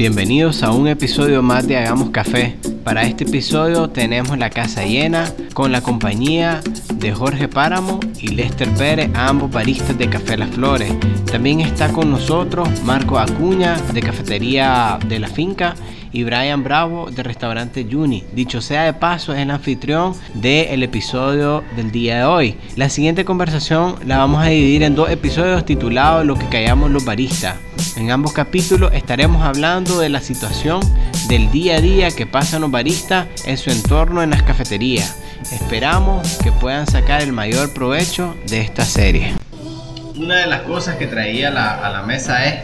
Bienvenidos a un episodio más de Hagamos Café. Para este episodio tenemos la casa llena con la compañía de Jorge Páramo y Lester Pérez, ambos baristas de Café Las Flores. También está con nosotros Marco Acuña de Cafetería de la Finca y Brian Bravo de Restaurante Juni. Dicho sea de paso, es el anfitrión del episodio del día de hoy. La siguiente conversación la vamos a dividir en dos episodios titulados Lo que callamos los baristas. En ambos capítulos estaremos hablando de la situación del día a día que pasan los baristas en su entorno en las cafeterías. Esperamos que puedan sacar el mayor provecho de esta serie. Una de las cosas que traía a la mesa es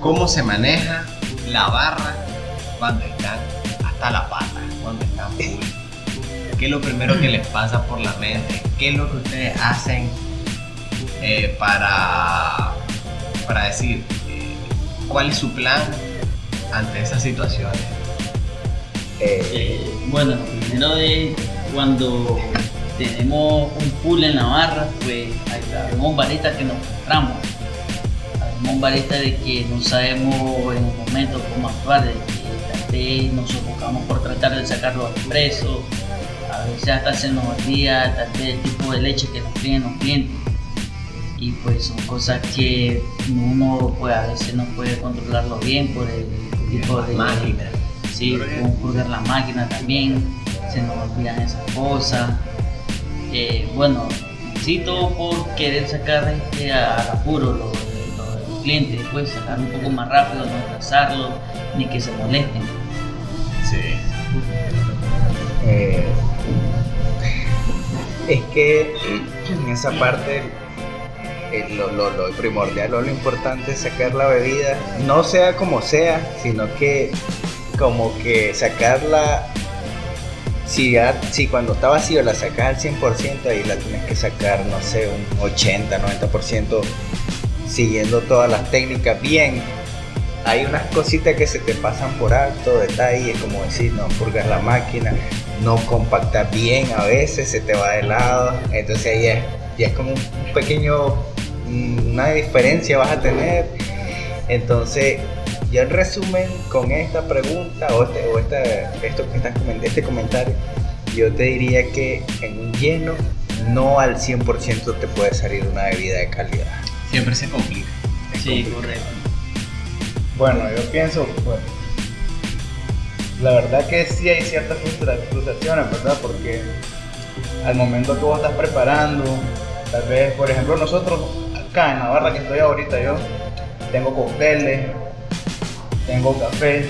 cómo se maneja la barra cuando están hasta la pata, cuando están full. ¿Qué es lo primero que les pasa por la mente? ¿Qué es lo que ustedes hacen eh, para, para decir eh, cuál es su plan ante esas situaciones? Eh, bueno, primero es cuando tenemos un pool en la barra, pues hay, un barista que nos encontramos un barista de que no sabemos en un momento cómo actuar, de que tal vez nos sofocamos por tratar de sacarlo al preso, a veces hasta se nos olvida tal vez el tipo de leche que nos piden los clientes. Y pues son cosas que uno pues, a veces no puede controlarlo bien por el tipo de máquina. Sí, como purgar la máquina también, se nos olvidan esas cosas. Eh, bueno, sí, todo por querer sacar este, al apuro cliente después sacar un poco más rápido, no atrasarlo, ni que se molesten. Sí. Eh, es que en esa parte eh, lo, lo, lo, primordial o lo importante es sacar la bebida, no sea como sea, sino que como que sacarla, si, si cuando está vacío la sacas al 100%, ahí la tienes que sacar, no sé, un 80, 90% siguiendo todas las técnicas bien. Hay unas cositas que se te pasan por alto, detalles como decir, no purgas la máquina, no compactas bien a veces, se te va de lado, entonces ahí es, ya es como un pequeño, mm, una diferencia vas a tener. Entonces, yo en resumen, con esta pregunta o, este, o esto que estás este comentario, yo te diría que en un lleno no al 100% te puede salir una bebida de calidad siempre se complica. sí, correcto. Bueno, yo pienso, pues, la verdad que sí hay ciertas frustraciones, ¿verdad? Porque al momento que vos estás preparando, tal vez, por ejemplo, nosotros acá en la barra que estoy ahorita yo, tengo cócteles, tengo café,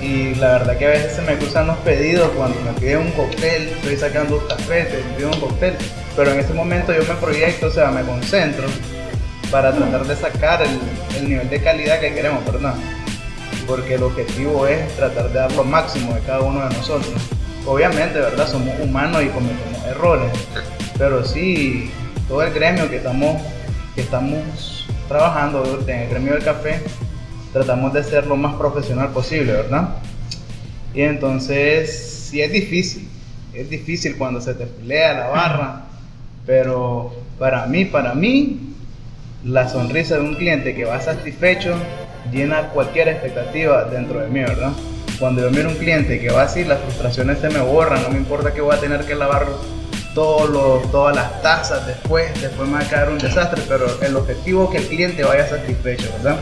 y la verdad que a veces se me cruzan los pedidos cuando me piden un cóctel, estoy sacando un café, te pido un cóctel, pero en ese momento yo me proyecto, o sea, me concentro para tratar de sacar el, nivel de calidad que queremos, ¿verdad? Porque el objetivo es tratar de dar lo máximo de cada uno de nosotros. Obviamente, ¿verdad? Somos humanos y cometemos errores, pero sí, todo el gremio que estamos, que estamos trabajando en el gremio del café, tratamos de ser lo más profesional posible, ¿verdad? Y entonces, sí es difícil, es difícil cuando se te pelea la barra, pero para mí, para mí, la sonrisa de un cliente que va satisfecho llena cualquier expectativa dentro de mí, ¿verdad? Cuando yo miro un cliente que va así, las frustraciones se me borran, no me importa que voy a tener que lavar todos todas las tazas después, después me va a caer un desastre, pero el objetivo es que el cliente vaya satisfecho, ¿verdad?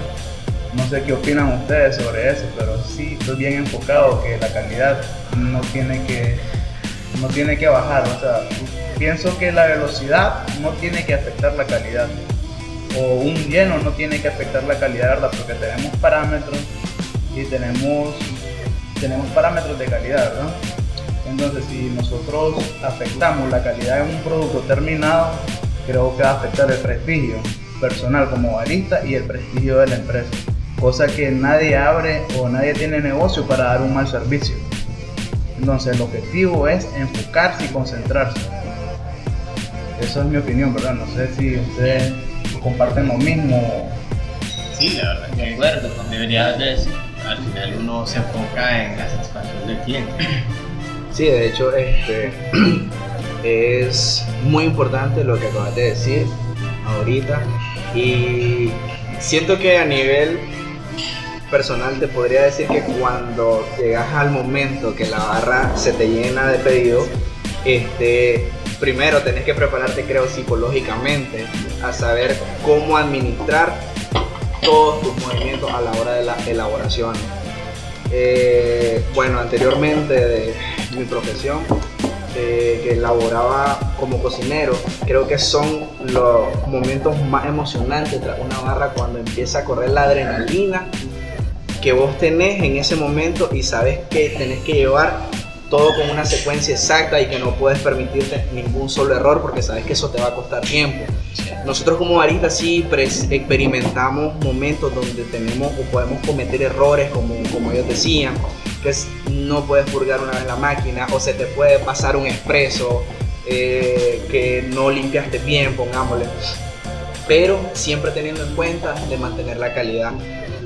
No sé qué opinan ustedes sobre eso, pero sí estoy bien enfocado que la calidad no tiene que, no tiene que bajar, o sea, pienso que la velocidad no tiene que afectar la calidad o un lleno no tiene que afectar la calidad, ¿verdad? Porque tenemos parámetros y tenemos, tenemos parámetros de calidad, ¿verdad? Entonces, si nosotros afectamos la calidad de un producto terminado, creo que va a afectar el prestigio personal como barista y el prestigio de la empresa. Cosa que nadie abre o nadie tiene negocio para dar un mal servicio. Entonces, el objetivo es enfocarse y concentrarse. Eso es mi opinión, ¿verdad? No sé si ustedes comparten lo mismo. Sí, la verdad. De acuerdo, debería decir. Al final uno se enfoca en la satisfacción del cliente. Sí, de hecho, este, es muy importante lo que acabas de decir ahorita. Y siento que a nivel personal te podría decir que cuando llegas al momento que la barra se te llena de pedidos, este, primero tenés que prepararte, creo, psicológicamente a saber cómo administrar todos tus movimientos a la hora de la elaboración. Eh, bueno, anteriormente de mi profesión, eh, que elaboraba como cocinero, creo que son los momentos más emocionantes tras una barra cuando empieza a correr la adrenalina que vos tenés en ese momento y sabes que tenés que llevar todo con una secuencia exacta y que no puedes permitirte ningún solo error porque sabes que eso te va a costar tiempo. Nosotros como baristas sí experimentamos momentos donde tenemos o podemos cometer errores como, como ellos decían, que no puedes purgar una vez la máquina o se te puede pasar un expreso eh, que no limpiaste bien, pongámosle. Pero siempre teniendo en cuenta de mantener la calidad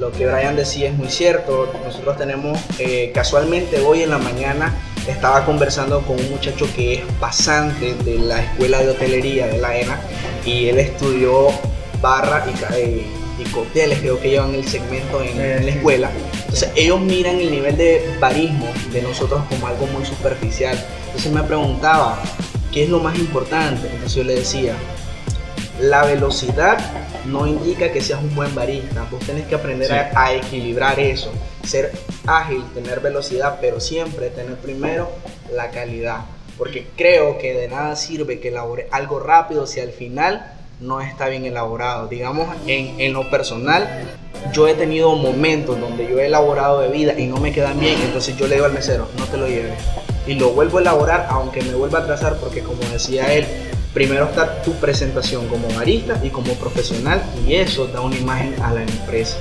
lo que Brian decía es muy cierto. Nosotros tenemos, eh, casualmente hoy en la mañana estaba conversando con un muchacho que es pasante de la escuela de hotelería de la ENA y él estudió barra y, eh, y cócteles, creo que llevan el segmento en, en, la escuela. Entonces ellos miran el nivel de barismo de nosotros como algo muy superficial. Entonces me preguntaba, ¿qué es lo más importante? Entonces yo le decía, la velocidad no indica que seas un buen barista. Vos tenés que aprender a, equilibrar eso. Ser ágil, tener velocidad, pero siempre tener primero la calidad. Porque creo que de nada sirve que elabore algo rápido si al final no está bien elaborado. Digamos, en, en lo personal, yo he tenido momentos donde yo he elaborado bebidas y no me quedan bien, entonces yo le digo al mesero, no te lo lleves. Y lo vuelvo a elaborar, aunque me vuelva a atrasar, porque como decía él, primero está tu presentación como barista y como profesional y eso da una imagen a la empresa.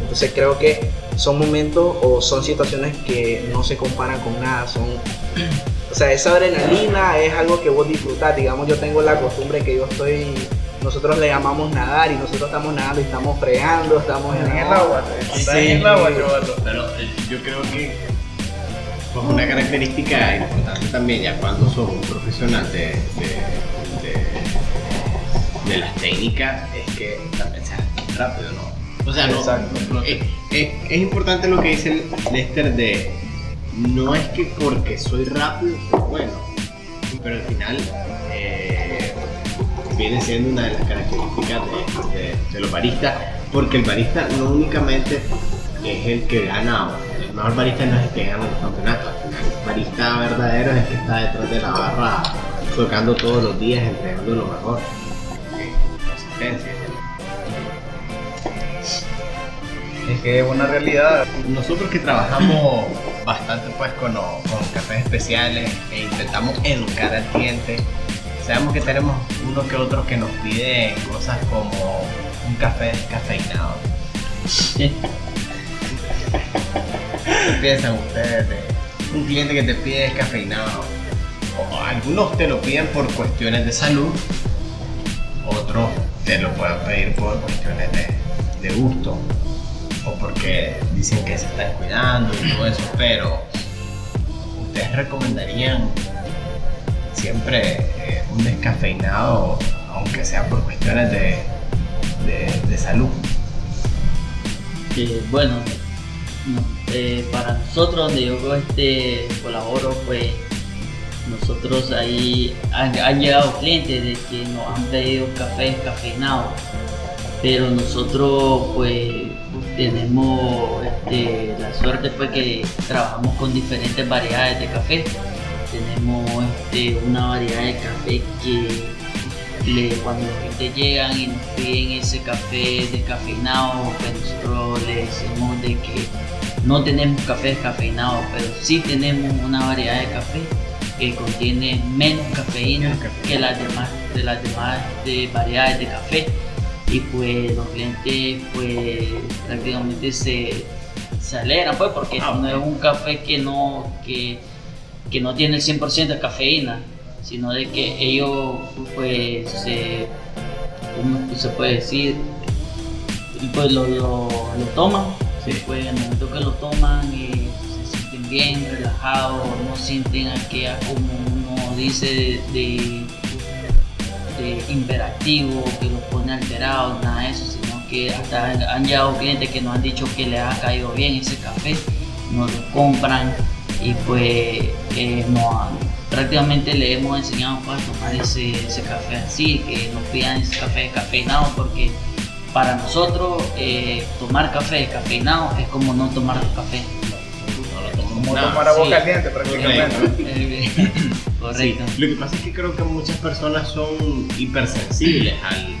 Entonces creo que son momentos o son situaciones que no se comparan con nada, son o sea, esa adrenalina es algo que vos disfrutás, digamos, yo tengo la costumbre que yo estoy nosotros le llamamos nadar y nosotros estamos nadando y estamos fregando, estamos en, el agua, sí, en el agua, Pero eh, yo creo que pues, una característica importante también ya cuando sos un profesional de de las técnicas es que también sea rápido, ¿no? O sea, no, es, es, importante lo que dice Lester de no es que porque soy rápido soy bueno, pero al final eh, viene siendo una de las características de, de, los baristas, porque el barista no únicamente es el que gana, el mejor barista no es el que gana los campeonatos, el barista verdadero es el que está detrás de la barra tocando todos los días, entregando lo mejor. Es que es una realidad. Nosotros que trabajamos bastante pues con, con cafés especiales e intentamos educar al cliente, sabemos que tenemos unos que otros que nos piden cosas como un café descafeinado. ¿Qué piensan ustedes de un cliente que te pide descafeinado? O algunos te lo piden por cuestiones de salud, otros te lo pueden pedir por cuestiones de, de gusto o porque dicen que se están cuidando y todo eso, pero ustedes recomendarían siempre eh, un descafeinado, aunque sea por cuestiones de, de, salud. Eh, bueno, eh, para nosotros donde yo este, colaboro, pues nosotros ahí han, llegado clientes de que nos han pedido café cafeinado, pero nosotros pues tenemos este, la suerte pues que trabajamos con diferentes variedades de café. Tenemos este, una variedad de café que cuando los clientes llegan y nos piden ese café descafeinado, pues nosotros le decimos de que no tenemos café descafeinado, pero sí tenemos una variedad de café que contiene menos cafeína que las demás de las demás de variedades de café y pues los clientes pues prácticamente se, se alegran pues porque ah, no es un café que no que, que no tiene el 100% de cafeína sino de que ellos pues se ¿cómo se puede decir? pues lo, lo, lo toman. Pues en el momento que lo toman y bien relajados, no sienten aquella, como uno dice, de, de imperativo, que los pone alterados, nada de eso, sino que hasta han llegado clientes que nos han dicho que les ha caído bien ese café, nos lo compran y pues eh, prácticamente le hemos enseñado pues, a tomar ese, ese café así, que nos pidan ese café descafeinado porque para nosotros eh, tomar café descafeinado es como no tomar café. Como tomar agua caliente prácticamente. Correcto. Lo que pasa es que creo que muchas personas son hipersensibles al,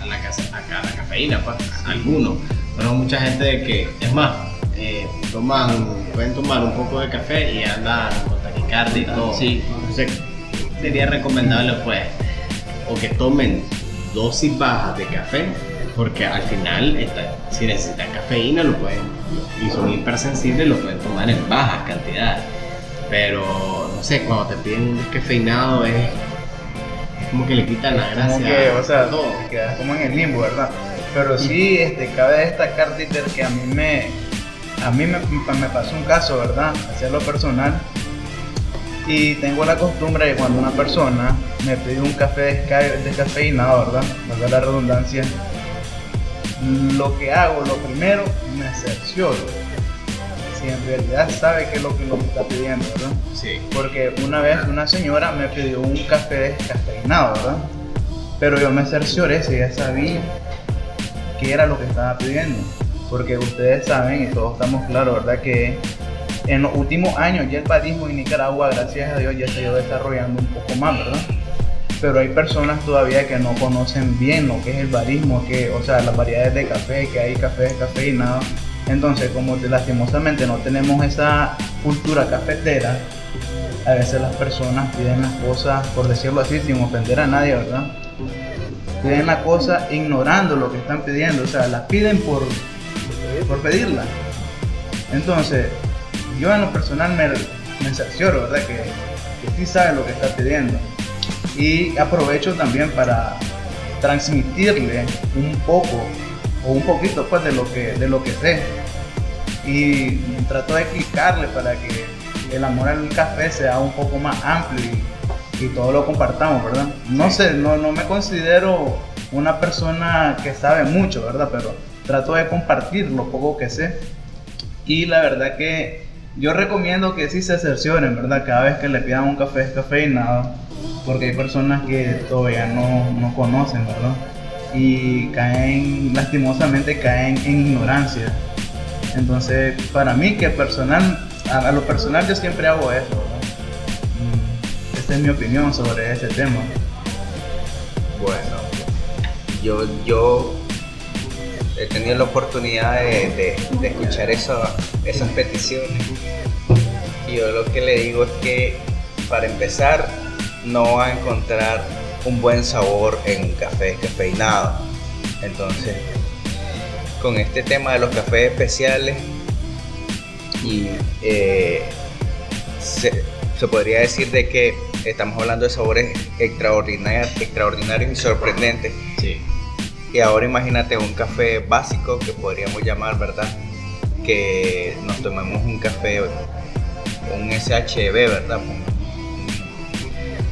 a, la, a, la cafeína, pues, algunos. Pero mucha gente de que, es más, eh, toman, pueden tomar un poco de café y andan con taquicardia y todo. Sí. Entonces, sería recomendable, pues, o que tomen dosis bajas de café porque al final, si necesitan cafeína, lo pueden, y son hipersensibles, lo pueden tomar en bajas cantidades. Pero, no sé, cuando te piden un descafeinado es, como que le quitan la gracia. Como que, o sea, todo. quedas como en el limbo, ¿verdad? Pero sí, este, cabe destacar, Dieter, que a mí me, a mí me, me pasó un caso, ¿verdad? Hacia lo personal. Y tengo la costumbre de cuando una persona me pide un café descafeinado, ¿verdad? Valga la redundancia, lo que hago, lo primero, me cercioro. Si en realidad sabe qué es lo que lo está pidiendo, ¿verdad? Sí. Porque una vez una señora me pidió un café descafeinado, ¿verdad? Pero yo me cercioré si ella sabía qué era lo que estaba pidiendo. Porque ustedes saben y todos estamos claros, ¿verdad? Que en los últimos años ya el parismo en Nicaragua, gracias a Dios, ya se ha ido desarrollando un poco más, ¿verdad? Pero hay personas todavía que no conocen bien lo que es el barismo, que, o sea, las variedades de café, que hay café nada. Entonces, como lastimosamente no tenemos esa cultura cafetera, a veces las personas piden las cosas, por decirlo así, sin ofender a nadie, ¿verdad? Piden la cosa ignorando lo que están pidiendo, o sea, las piden por, por pedirla. Entonces, yo en lo personal me, me cercioro, ¿verdad? Que, que sí sabe lo que está pidiendo y aprovecho también para transmitirle un poco o un poquito pues de lo que de lo que sé y trato de explicarle para que el amor al café sea un poco más amplio y, y todo lo compartamos, ¿verdad? No sé, no, no me considero una persona que sabe mucho, ¿verdad? Pero trato de compartir lo poco que sé y la verdad que yo recomiendo que sí se cercioren, ¿verdad? Cada vez que le pidan un café descafeinado porque hay personas que todavía no, no conocen, ¿verdad? Y caen, lastimosamente caen en ignorancia. Entonces, para mí que personal, a, lo personal yo siempre hago eso. Mm, esta es mi opinión sobre ese tema. Bueno, yo, yo he tenido la oportunidad de, de, escuchar eso, esas peticiones. Y yo lo que le digo es que, para empezar, no va a encontrar un buen sabor en un café cafeinado. Entonces, con este tema de los cafés especiales, y eh, se, podría decir de que estamos hablando de sabores extraordinarios, extraordinarios y sorprendentes. Y ahora imagínate un café básico que podríamos llamar, ¿verdad? Que nos tomemos un café, un SHB, ¿verdad?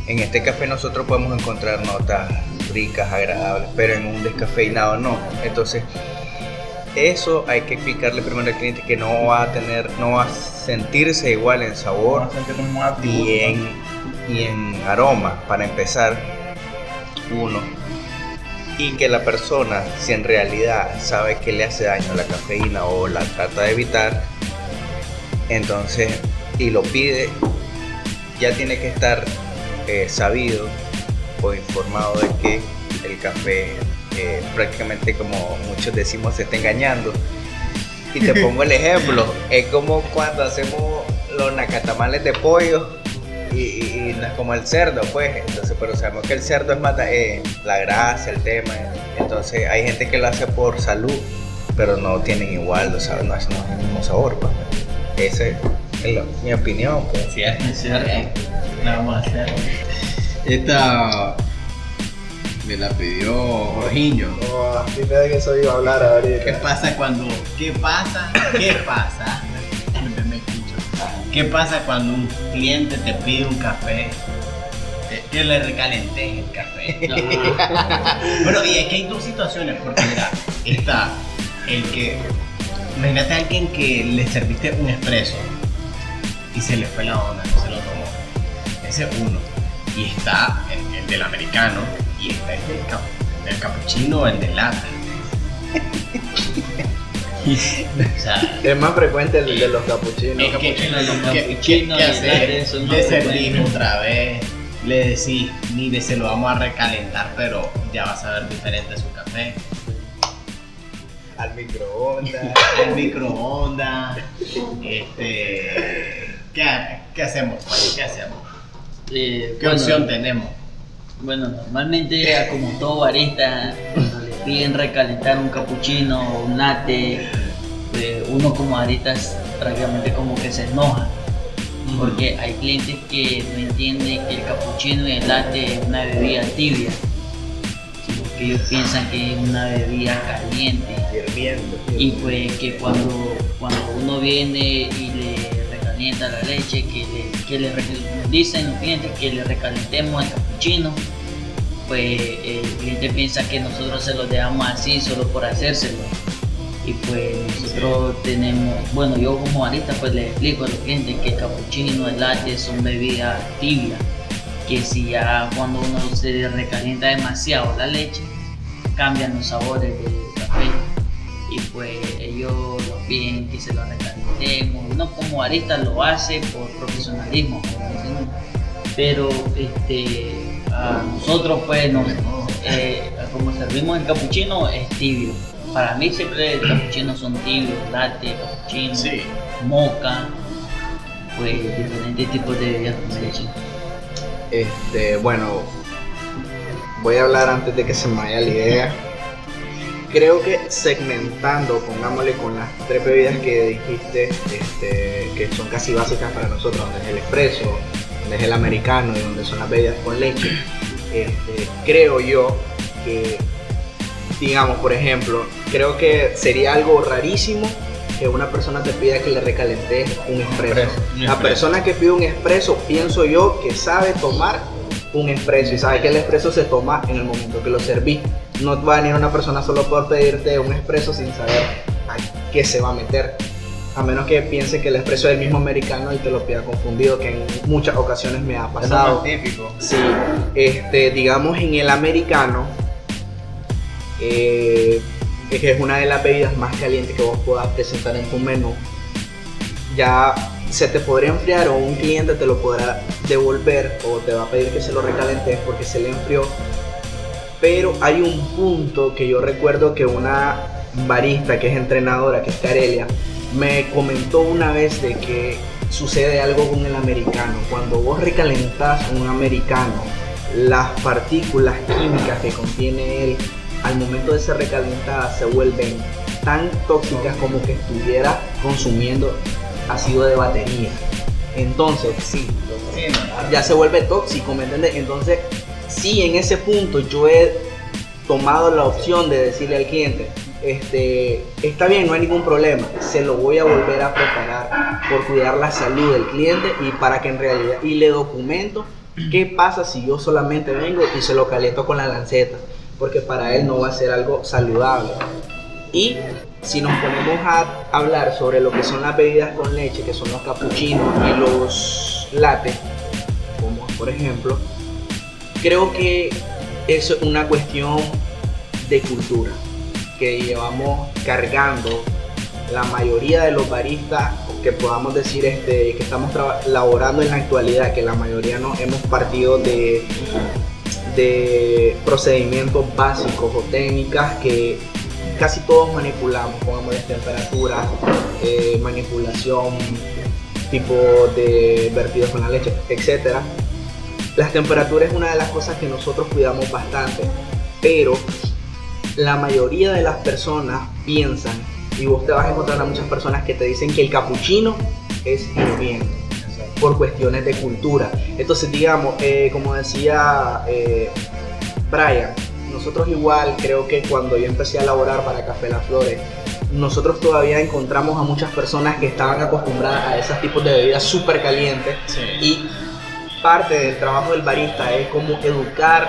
En este café nosotros podemos encontrar notas ricas, agradables, pero en un descafeinado no. Entonces, eso hay que explicarle primero al cliente que no va a tener, no va a sentirse igual en sabor y en, y en aroma, para empezar, uno. Y que la persona, si en realidad sabe que le hace daño la cafeína o la trata de evitar, entonces, y lo pide, ya tiene que estar eh, sabido o informado de que el café eh, prácticamente como muchos decimos se está engañando. Y te pongo el ejemplo, es como cuando hacemos los nacatamales de pollo y, no es como el cerdo, pues. Entonces, pero sabemos que el cerdo es más eh, la grasa, el tema. Entonces, hay gente que lo hace por salud, pero no tienen igual, no, no, es, el mismo sabor, pues. Ese es mi opinión. Pues. Cierto, cierto. La vamos a hacer. Esta me la pidió Jorginho. Oh, dime de que eso iba a hablar ahorita. ¿Qué pasa cuando.? ¿Qué pasa? ¿Qué pasa? Me escucho. ¿Qué pasa cuando un cliente te pide un café? Que le recalente el café. bueno, y es que hay dos situaciones, porque mira, está el que. Imagínate a alguien que le serviste un expreso y se le fue la onda, uno. Y está el, el del americano y está el del, cap, del capuchino, el del latte. o sea, Es más frecuente el de los capuchinos. es que, capuchino, los ¿qué- capuchinos qué- hacer? Le frecuentes. otra vez, le decís, mire, se lo vamos a recalentar, pero ya vas a ver diferente su café. Al microondas. el microondas. Este, ¿qué, qué hacemos? ¿Qué hacemos? Eh, ¿Qué bueno, opción tenemos? Bueno, normalmente, como todo barista, cuando le piden recalentar un cappuccino o un latte, pues, uno como barista prácticamente como que se enoja. Porque hay clientes que no entienden que el cappuccino y el latte es una bebida tibia, sino que ellos piensan que es una bebida caliente. Hirviendo. Y pues que cuando, cuando uno viene y le recalienta la leche, que le, que le dicen los clientes que le recalentemos el cappuccino, pues el cliente piensa que nosotros se lo dejamos así solo por hacérselo. Y pues nosotros tenemos, bueno, yo como barista pues le explico a los clientes que el cappuccino, el latte son bebidas tibias, que si ya cuando uno se recalienta demasiado la leche, cambian los sabores del café. Y pues ellos nos piden que se lo Uno como barista lo hace por profesionalismo, pero este, a nosotros pues nos, eh, como servimos el capuchino es tibio. Para mí siempre el capuchino son tibios, latte, capuchino, Sí. moca, pues diferentes tipos de bebidas con leche. Este, bueno, voy a hablar antes de que se me vaya la idea. Creo que segmentando, pongámosle con las tres bebidas que dijiste, este, que son casi básicas para nosotros, donde es el expreso, donde es el americano y donde son las bebidas con leche, este, creo yo que, digamos, por ejemplo, creo que sería algo rarísimo que una persona te pida que le recalentes un expreso. La persona que pide un expreso, pienso yo que sabe tomar un expreso y sabe que el expreso se toma en el momento que lo serví. No va a venir una persona solo por pedirte un expreso sin saber a qué se va a meter. A menos que piense que el expreso es el mismo americano y te lo pida confundido, que en muchas ocasiones me ha es pasado. más típico. Sí, este, digamos en el americano, eh, es que es una de las bebidas más calientes que vos puedas presentar en tu menú. Ya se te podría enfriar o un cliente te lo podrá devolver o te va a pedir que se lo recalentes porque se le enfrió. Pero hay un punto que yo recuerdo que una barista que es entrenadora, que es Carelia, me comentó una vez de que sucede algo con el americano. Cuando vos recalentás un americano, las partículas químicas que contiene él al momento de ser recalentada se vuelven tan tóxicas como que estuviera consumiendo ácido de batería. Entonces, sí, ya se vuelve tóxico, ¿me entiendes? Entonces, sí, en ese punto yo he tomado la opción de decirle al cliente, este, está bien, no hay ningún problema, se lo voy a volver a preparar por cuidar la salud del cliente y para que en realidad, y le documento qué pasa si yo solamente vengo y se lo caliento con la lanceta, porque para él no va a ser algo saludable. Y si nos ponemos a hablar sobre lo que son las bebidas con leche, que son los capuchinos y los lates, como por ejemplo, creo que es una cuestión de cultura que llevamos cargando la mayoría de los baristas que podamos decir este, que estamos laborando en la actualidad, que la mayoría no hemos partido de, de procedimientos básicos o técnicas que casi todos manipulamos, pongamos de temperatura, eh, manipulación, tipo de vertidos con la leche, etcétera. Las temperaturas es una de las cosas que nosotros cuidamos bastante, pero la mayoría de las personas piensan, y vos te vas a encontrar a muchas personas que te dicen que el capuchino es hirviendo por cuestiones de cultura. Entonces, digamos, eh, como decía eh, Brian, nosotros igual creo que cuando yo empecé a laborar para Café Las Flores, nosotros todavía encontramos a muchas personas que estaban acostumbradas a esos tipos de bebidas súper calientes Sí. y parte del trabajo del barista es como educar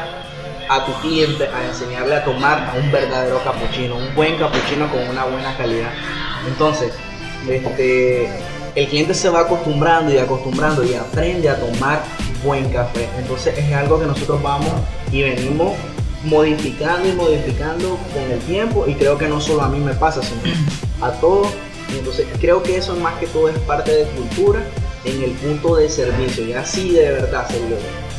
a tu cliente a enseñarle a tomar un verdadero capuchino, un buen capuchino con una buena calidad. Entonces, este, el cliente se va acostumbrando y acostumbrando y aprende a tomar buen café. Entonces es algo que nosotros vamos y venimos modificando y modificando con el tiempo y creo que no solo a mí me pasa, sino a todos. entonces creo que eso más que todo es parte de cultura en el punto de servicio y así de verdad se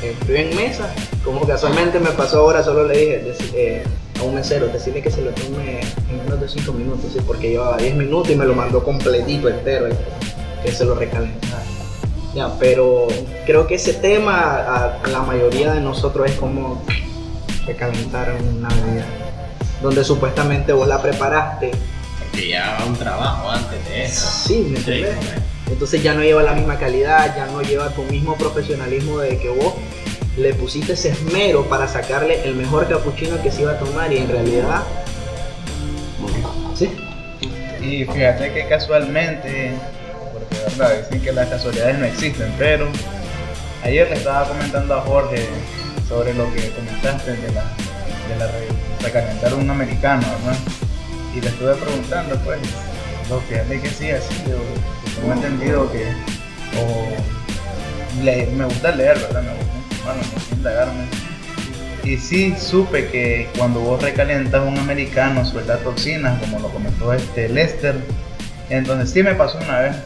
Estoy en mesa, como casualmente me pasó ahora, solo le dije eh, a un mesero, decirle que se lo tome en menos de 5 minutos, porque llevaba 10 minutos y me lo mandó completito entero, que se lo recalentara. Ya, pero creo que ese tema a la mayoría de nosotros es como recalentar una bebida, donde supuestamente vos la preparaste. Porque ya un trabajo antes de eso. Sí, ¿me entiendes? Entonces ya no lleva la misma calidad, ya no lleva tu mismo profesionalismo de que vos le pusiste ese esmero para sacarle el mejor capuchino que se iba a tomar y en realidad... Sí. Y fíjate que casualmente, porque verdad, dicen que las casualidades no existen, pero ayer le estaba comentando a Jorge sobre lo que comentaste de la, de la recalentar un americano, ¿verdad? Y le estuve preguntando, pues, lo fíjate que sí, así, yo, tengo entendido que, o me gusta leer, ¿verdad? Me gusta, bueno, me gusta indagarme. Y sí supe que cuando vos recalentas un americano suelta toxinas, como lo comentó este Lester. Entonces sí me pasó una vez,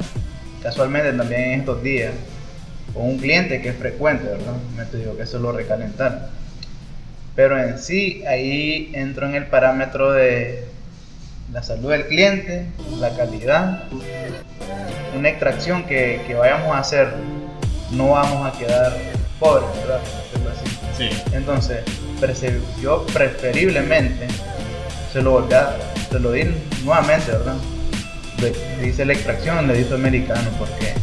casualmente también en estos días, con un cliente que es frecuente, ¿verdad? Me te digo que eso lo recalentar. Pero en sí, ahí entro en el parámetro de la salud del cliente, la calidad, una extracción que, que vayamos a hacer, no vamos a quedar pobres, ¿verdad? Así. Sí. Entonces, yo preferiblemente se lo volví a, se lo di nuevamente, ¿verdad? Le, hice la extracción, le hice americano, porque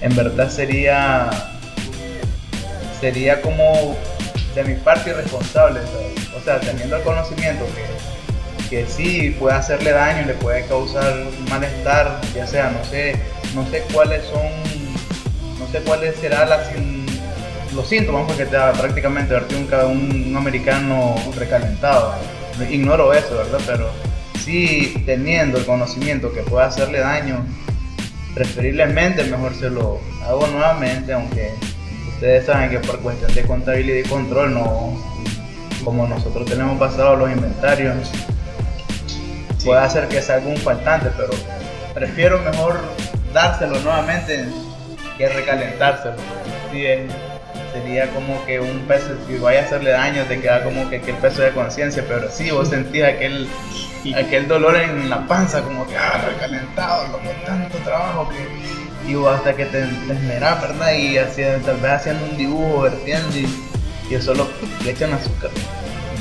en verdad sería sería como de mi parte irresponsable, o sea, teniendo el conocimiento que, que sí puede hacerle daño, le puede causar malestar, ya sea, no sé, no sé cuáles son, no sé cuáles serán las, los síntomas, porque te da prácticamente un, un americano recalentado, ignoro eso, ¿verdad? Pero sí teniendo el conocimiento que puede hacerle daño, preferiblemente mejor se lo hago nuevamente, aunque ustedes saben que por cuestión de contabilidad y control no, como nosotros tenemos pasado los inventarios, puede hacer que salga un faltante, pero prefiero mejor dárselo nuevamente que recalentárselo. sería como que un peso, si vaya a hacerle daño, te queda como que, el peso de conciencia, pero si vos sentís aquel aquel dolor en la panza, como que, ah, recalentado, loco, tanto trabajo que. Y hasta que te, te esmerás, ¿verdad? Y tal vez haciendo un dibujo, vertiendo, y, y solo le echan azúcar.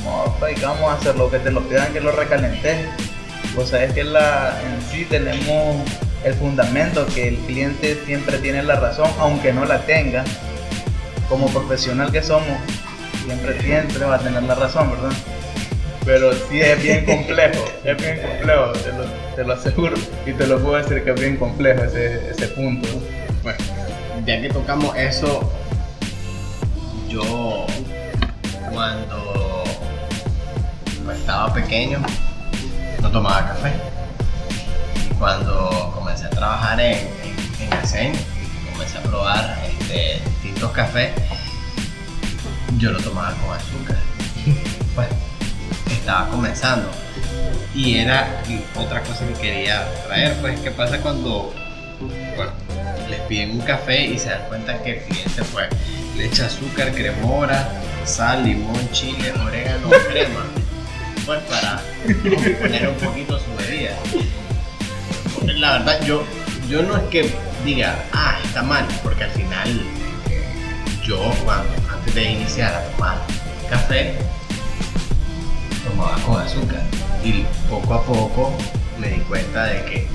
No, pues, vamos a hacer lo que te lo pidan que lo recalentes. Pues sabes que la, en sí tenemos el fundamento que el cliente siempre tiene la razón, aunque no la tenga. Como profesional que somos, siempre, siempre va a tener la razón, ¿verdad? pero sí es bien complejo, es bien complejo, te lo, aseguro, y te lo puedo decir que es bien complejo ese, ese punto. Bueno, ya que tocamos eso, yo cuando estaba pequeño no tomaba café. Y cuando comencé a trabajar en, en, y comencé a probar este, distintos cafés, yo lo tomaba con azúcar. Pues, estaba comenzando. Y era otra cosa que quería traer, pues, ¿qué pasa cuando les piden un café y se dan cuenta que el cliente pues le echa azúcar, cremora, sal, limón, chile, orégano, crema, pues para poner un poquito su bebida. La verdad, yo, yo no es que diga, ah, está mal, porque al final yo cuando antes de iniciar a tomar café, tomaba con azúcar. Y poco a poco me di cuenta de que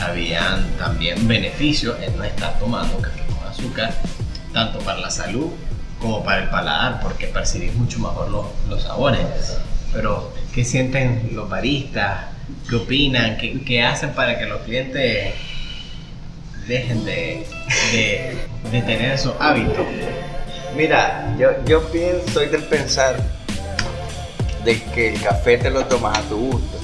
habían también beneficios en no estar tomando café con azúcar, tanto para la salud como para el paladar, porque percibís mucho mejor los, los sabores. Pero, ¿qué sienten los baristas? ¿Qué opinan? ¿Qué, qué hacen para que los clientes dejen de, de, de tener esos hábitos? Mira, yo, yo pienso, soy del pensar de que el café te lo tomas a tu gusto.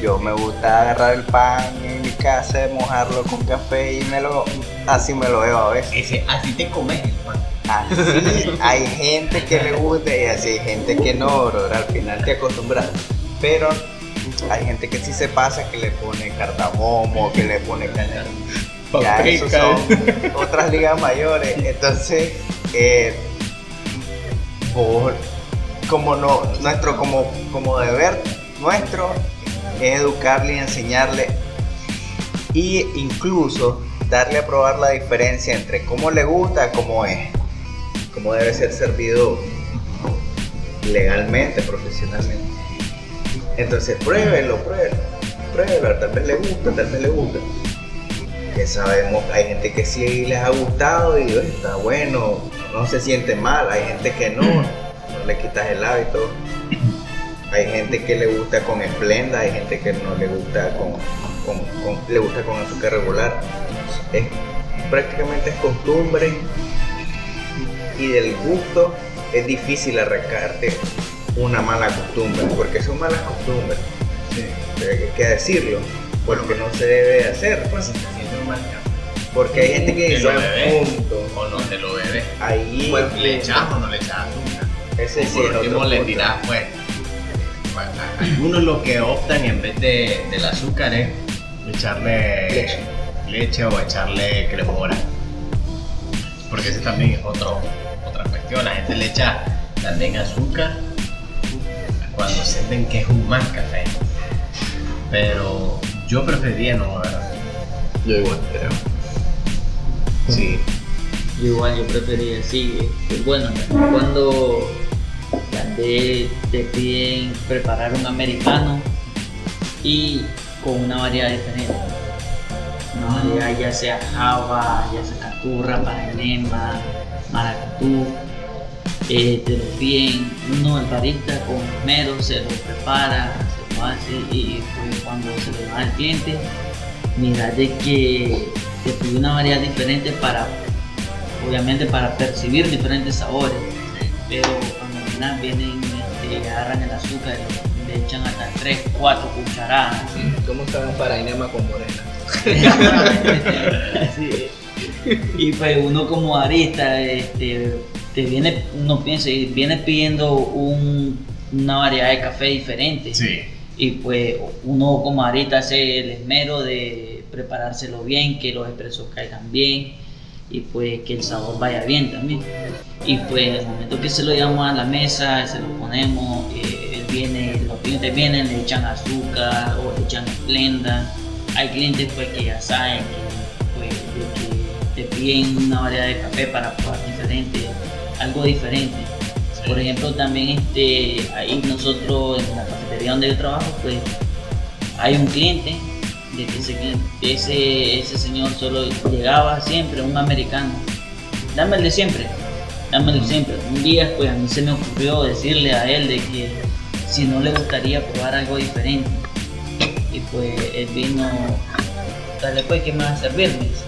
Yo me gusta agarrar el pan en mi casa, mojarlo con café y me lo, así me lo veo a veces. Ese, así te comes el pan. Así hay gente que le gusta y así hay gente que no, bro. Al final te acostumbras. Pero hay gente que sí se pasa que le pone cardamomo, que le pone canela. Ya esos son otras ligas mayores. Entonces, eh, por- como no, nuestro como, como deber nuestro es educarle y enseñarle y incluso darle a probar la diferencia entre cómo le gusta, cómo es, cómo debe ser servido legalmente, profesionalmente. Entonces pruébelo, pruébelo, pruébelo, tal vez le gusta, tal vez le gusta. Que sabemos, hay gente que sí les ha gustado y "Oye, está bueno, no se siente mal, hay gente que no, no le quitas el hábito. Hay gente que le gusta con esplenda, hay gente que no le gusta con, con- con- le gusta con azúcar regular. Es, prácticamente es costumbre y del gusto es difícil arrancarte una mala costumbre, porque son malas costumbres, pero hay que decirlo, porque no se debe hacer, pues, porque hay gente que dice, lo bebes. punto, O no te lo bebes. ahí Pues le echas o no le echas azúcar. ese sí Por último le pues. bueno, Algunos lo que optan en vez de, del azúcar es echarle Leche. leche o echarle cremora. Porque ese también es otro, otra cuestión. La gente le echa también azúcar sienten que es un mal café. Pero yo preferiría no, ¿verdad? Yo igual creo. Sí. Yo igual, yo prefería así. este, Bueno, cuando te, te piden preparar un americano y con una variedad diferente. Una variedad ya sea java, ya sea caturra, panema, maracatú. Eh, te lo piden uno, el barista con esmero, se lo prepara, se lo hace y pues, cuando se lo da al cliente, mira de que te pide una variedad diferente para obviamente para percibir diferentes sabores, pero cuando vienen, vienen este, agarran el azúcar y le echan hasta 3, 4 cucharadas. ¿Cómo saben para enema con morena? Sí. Y pues uno como arista, este, te viene, uno piensa, y viene pidiendo un- una variedad de café diferente. Sí. Y pues uno como arista hace el esmero de preparárselo bien, que los expresos caigan bien y pues que el sabor vaya bien también. Y pues al momento que se lo llevamos a la mesa, se lo ponemos, eh, viene, los clientes vienen, le echan azúcar o le echan esplenda. Hay clientes pues que ya saben que, pues, que te piden una variedad de café para probar diferente, algo diferente. Por ejemplo, también este, ahí nosotros en la cafetería donde yo trabajo, pues hay un cliente, de que ese, ese, ese señor solo llegaba siempre, un americano. Dame el de siempre, dame el de siempre. Un día pues a mí se me ocurrió decirle a él de que si no le gustaría probar algo diferente. Y pues él vino, dale pues, ¿qué me va a servir? Me dice.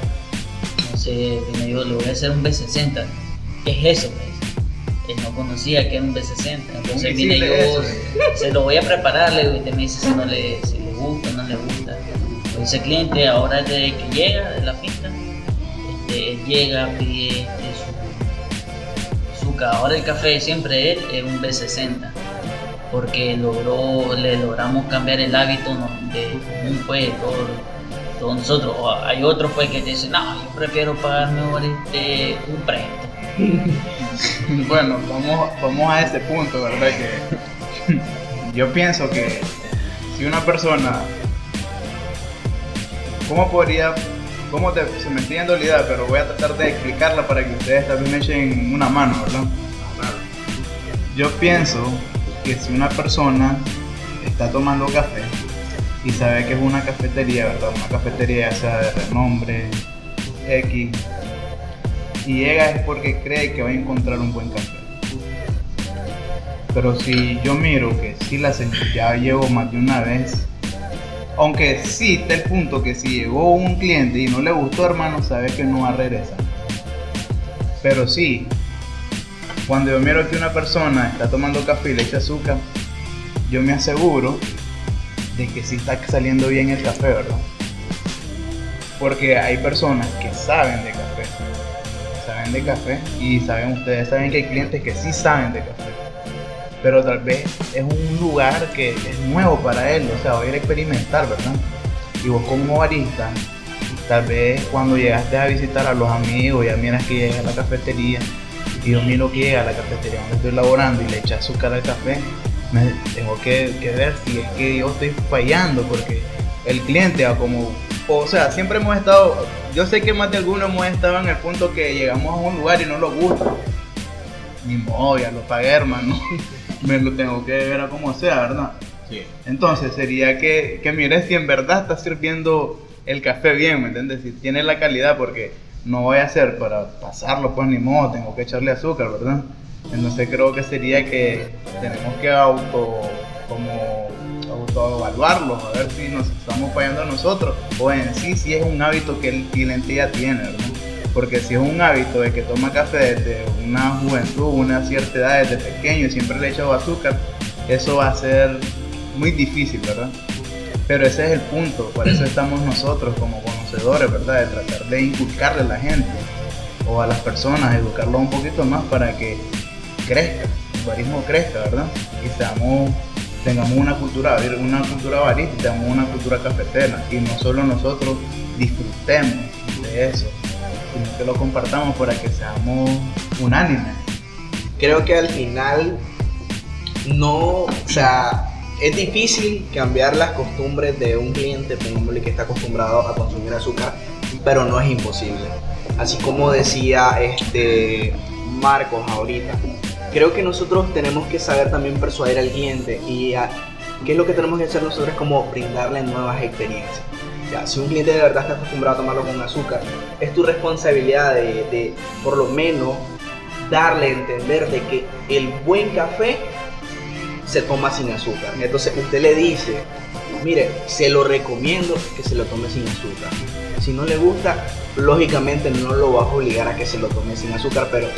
Entonces me dijo, le voy a hacer un B60. ¿Qué es eso? Él no conocía que era un B60. Entonces ¿Cómo vine hiciste yo, eso? se lo voy a preparar, le digo, y usted me dice si, no le, si le gusta o no le gusta. Pues ese cliente ahora desde que llega de la finca, este, él llega, pide este, su, su ahora el café siempre él es un B60 porque logró, le logramos cambiar el hábito de común pues todos nosotros. O hay otros pues que dicen, no, yo prefiero pagar mejor este, un préstamo. Bueno, vamos, vamos a ese punto, ¿verdad? Que yo pienso que si una persona, ¿cómo podría, cómo te, se me entiende la idea, pero voy a tratar de explicarla para que ustedes también echen una mano, ¿verdad? Yo pienso que si una persona está tomando café y sabe que es una cafetería, ¿verdad? Una cafetería ya sea de renombre, X, y llega es porque cree que va a encontrar un buen café. Pero si yo miro que si la ya llevo más de una vez, aunque sí está el punto que si llegó un cliente y no le gustó, hermano, sabe que no va a regresar. Pero sí, cuando yo miro que una persona está tomando café y le echa azúcar, yo me aseguro de que sí está saliendo bien el café, ¿verdad? Porque hay personas que saben de de café y saben, ustedes saben que hay clientes que sí saben de café. Pero tal vez es un lugar que es nuevo para él, o sea, va a ir a experimentar, ¿verdad? Y vos como barista, tal vez cuando llegaste a visitar a los amigos, ya miras que llega a la cafetería y yo miro que llega a la cafetería donde estoy laborando y le echa azúcar al café, me tengo que, que ver si es que yo estoy fallando porque el cliente como o sea, siempre hemos estado, yo sé que más de algunos hemos estado en el punto que llegamos a un lugar y no nos gusta. Ni modo, ya lo pagué, hermano. Me lo tengo que ver a como sea, ¿verdad? Sí. Entonces sería que, que mires si en verdad está sirviendo el café bien, ¿me entiendes? Si tiene la calidad, porque no voy a hacer para pasarlo, pues ni modo, tengo que echarle azúcar, ¿verdad? Entonces creo que sería que tenemos que auto, autoevaluarlos, a ver si nos estamos fallando nosotros, o en sí si es un hábito que el cliente ya tiene, ¿verdad? Porque si es un hábito de que toma café desde una juventud, una cierta edad, desde pequeño, y siempre le echa azúcar, eso va a ser muy difícil, ¿verdad? Pero ese es el punto, por eso estamos nosotros como conocedores, ¿verdad? De tratar de inculcarle a la gente o a las personas, educarlos un poquito más para que crezca, el barismo crezca, ¿verdad? Y seamos, tengamos una cultura, una cultura barista, tengamos una cultura cafetera y no solo nosotros disfrutemos de eso, sino que lo compartamos para que seamos unánimes. creo que al final no, o sea, es difícil cambiar las costumbres de un cliente, pongámosle que está acostumbrado a consumir azúcar, pero no es imposible. Así como decía este Marcos ahorita, creo que nosotros tenemos que saber también persuadir al cliente y a- qué es lo que tenemos que hacer nosotros es como brindarle nuevas experiencias. Si un cliente de verdad está acostumbrado a tomarlo con azúcar, es tu responsabilidad de, de por lo menos darle a entender de que el buen café se toma sin azúcar. Entonces usted le dice, mire, se lo recomiendo que se lo tome sin azúcar. Si no le gusta, lógicamente no lo vas a obligar a que se lo tome sin azúcar, pero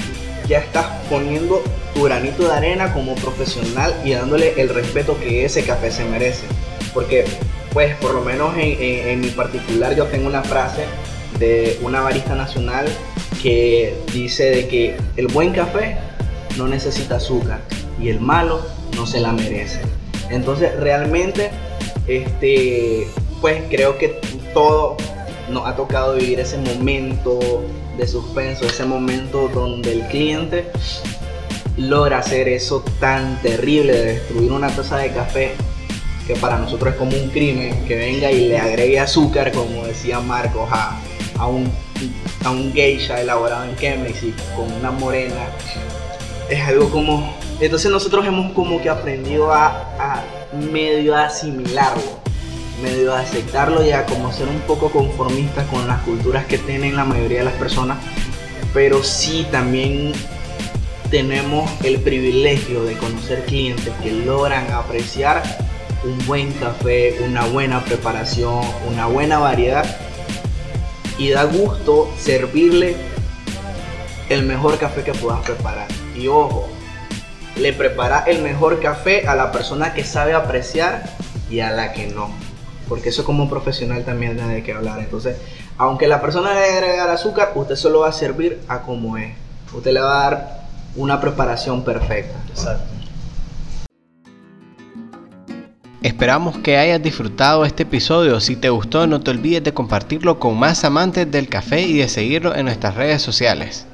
ya estás poniendo tu granito de arena como profesional y dándole el respeto que ese café se merece. Porque, pues, por lo menos en, en- mi particular, yo tengo una frase de una barista nacional que dice de que el buen café no necesita azúcar y el malo no se la merece. Entonces, realmente, este, pues creo que todo nos ha tocado vivir ese momento de suspenso, ese momento donde el cliente logra hacer eso tan terrible de destruir una taza de café que para nosotros es como un crimen que venga y le agregue azúcar, como decía Marcos, a, a un, a un geisha elaborado en Chemex y con una morena. Es algo como... Entonces nosotros hemos como que aprendido a, a medio asimilarlo, medio a aceptarlo y a como ser un poco conformistas con las culturas que tienen la mayoría de las personas, pero sí también tenemos el privilegio de conocer clientes que logran apreciar un buen café, una buena preparación, una buena variedad y da gusto servirle el mejor café que puedas preparar. Y ojo, le prepara el mejor café a la persona que sabe apreciar y a la que no. Porque eso como profesional también tiene que hablar. Entonces, aunque la persona le agregar azúcar, usted solo va a servir a como es. Usted le va a dar una preparación perfecta. Exacto. Esperamos que hayas disfrutado este episodio. Si te gustó, no te olvides de compartirlo con más amantes del café y de seguirlo en nuestras redes sociales.